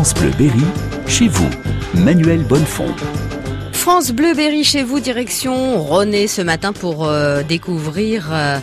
France Bleu Berry, chez vous, Manuel Bonnefond. France Bleu Berry chez vous, direction René ce matin pour euh, découvrir euh,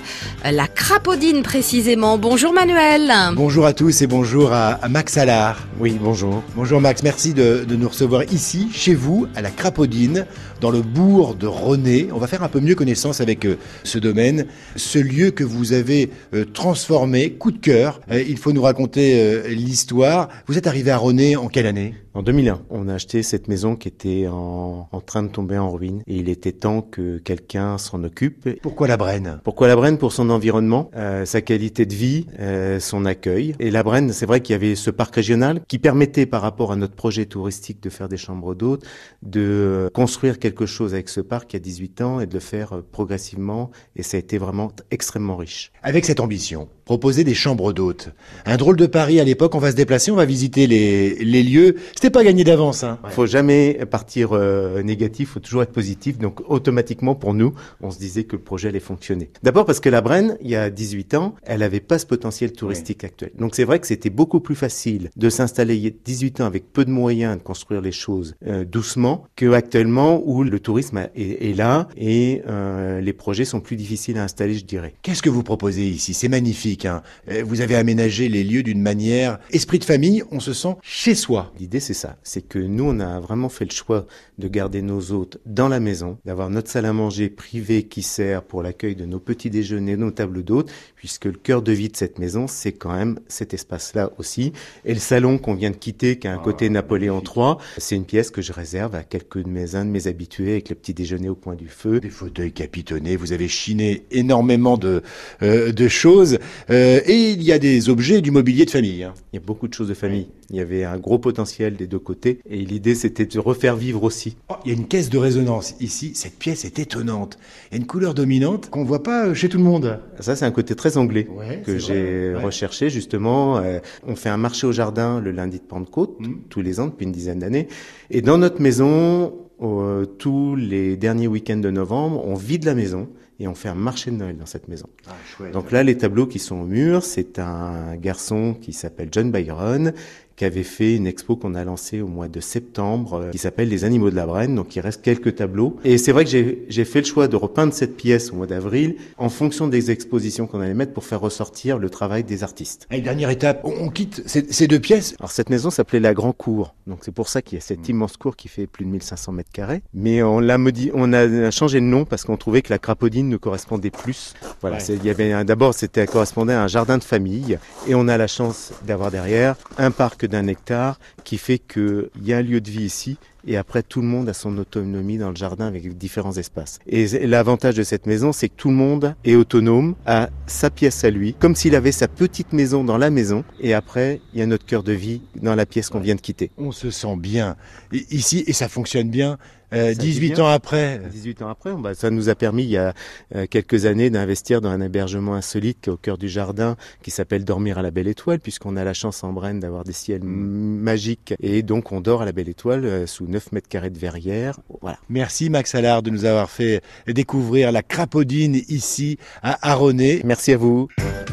la crapaudine précisément. Bonjour Manuel. Bonjour à tous et bonjour à, à Max Allard. Oui, bonjour. Bonjour Max, merci de, de, nous recevoir ici, chez vous, à la Crapaudine, dans le bourg de René. On va faire un peu mieux connaissance avec euh, ce domaine, ce lieu que vous avez euh, transformé, coup de cœur. Euh, il faut nous raconter l'histoire. Vous êtes arrivé à René en quelle année? En 2001. On a acheté cette maison qui était en, en train de tomber en ruine et il était temps que quelqu'un s'en occupe. Pourquoi la Brenne Pourquoi la Brenne Pour son environnement, euh, sa qualité de vie, euh, son accueil. Et la Brenne, c'est vrai qu'il y avait ce parc régional qui permettait par rapport à notre projet touristique de faire des chambres d'hôtes, de construire quelque chose avec ce parc il y a 18 ans et de le faire euh, progressivement et ça a été vraiment extrêmement riche. Avec cette ambition, proposer des chambres d'hôtes. Un drôle de pari à l'époque, on va se déplacer, on va visiter les, les lieux. C'était pas gagné d'avance. Hein. Faut jamais partir euh, négatif, faut toujours être positif. Donc automatiquement pour nous, on se disait que le projet allait fonctionner. D'abord parce que la Brenne, il y a 18 ans, elle avait pas ce potentiel touristique actuel. Donc c'est vrai que c'était beaucoup plus facile de s'installer il y a 18 ans avec peu de moyens de construire les choses euh, doucement que actuellement où le tourisme est, est là et euh, les projets sont plus difficiles à installer, je dirais. Qu'est-ce que vous proposez ici? C'est magnifique. Hein. Vous avez aménagé les lieux d'une manière esprit de famille, on se sent chez soi. L'idée c'est ça, c'est que nous on a vraiment fait le choix de garder nos hôtes dans la maison, d'avoir notre salle à manger privée qui sert pour l'accueil de nos petits déjeuners, nos tables d'hôtes, puisque le cœur de vie de cette maison, c'est quand même cet espace-là aussi. Et le salon qu'on vient de quitter, qui a un côté ah, Napoléon III, c'est une pièce que je réserve à quelques de mes, un de mes habitués avec le petit déjeuner au coin du feu. Des fauteuils capitonnés, vous avez chiné énormément de, euh, de choses. Euh, et il y a des objets du mobilier de famille. Hein. Il y a beaucoup de choses de famille. Il y avait un gros potentiel des deux côtés. Et l'idée, c'était de refaire vivre aussi. Oh, il y a une caisse de résonance ici. Cette pièce est étonnante. Il y a une couleur dominante qu'on voit pas chez tout le monde. Ça, c'est un côté très anglais ouais, que j'ai ouais. recherché justement. Euh, on fait un marché au jardin le lundi de Pentecôte mmh. tous les ans depuis une dizaine d'années. Et dans notre maison, euh, tous les derniers week-ends de novembre, on vide la maison et on fait un marché de Noël dans cette maison. Ah, chouette. Donc là, les tableaux qui sont au mur, c'est un garçon qui s'appelle John Byron qui avait fait une expo qu'on a lancée au mois de septembre, euh, qui s'appelle Les animaux de la Brenne. Donc il reste quelques tableaux. Et c'est vrai que j'ai fait le choix de repeindre cette pièce au mois d'avril en fonction des expositions qu'on allait mettre pour faire ressortir le travail des artistes. Et dernière étape, on, quitte ces, ces, deux pièces. Alors cette maison s'appelait la Grand Cour. Donc c'est pour ça qu'il y a cette mmh. immense cour qui fait plus de 1500 mètres carrés. Mais on l'a on a changé de nom parce qu'on trouvait que la Crapaudine nous correspondait plus. Voilà, ouais. il y avait d'abord c'était correspondait à un jardin de famille et on a la chance d'avoir derrière un parc d'un hectare qui fait qu'il y a un lieu de vie ici et après tout le monde a son autonomie dans le jardin avec différents espaces. Et l'avantage de cette maison, c'est que tout le monde est autonome, a sa pièce à lui, comme s'il avait sa petite maison dans la maison, et après, il y a notre cœur de vie dans la pièce qu'on vient de quitter. On se sent bien ici et ça fonctionne bien. Euh, 18 ans après. 18 ans après, bah, ça nous a permis il y a euh, quelques années d'investir dans un hébergement insolite qui est au cœur du jardin, qui s'appelle Dormir à la Belle Étoile, puisqu'on a la chance en Brenne d'avoir des ciels mmh. magiques, et donc on dort à la Belle Étoile euh, sous 9 mètres carrés de verrière. Voilà. Merci Max Allard de nous avoir fait découvrir la crapaudine ici à Aronnet. Merci à vous.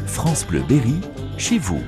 France Bleu Berry, chez vous.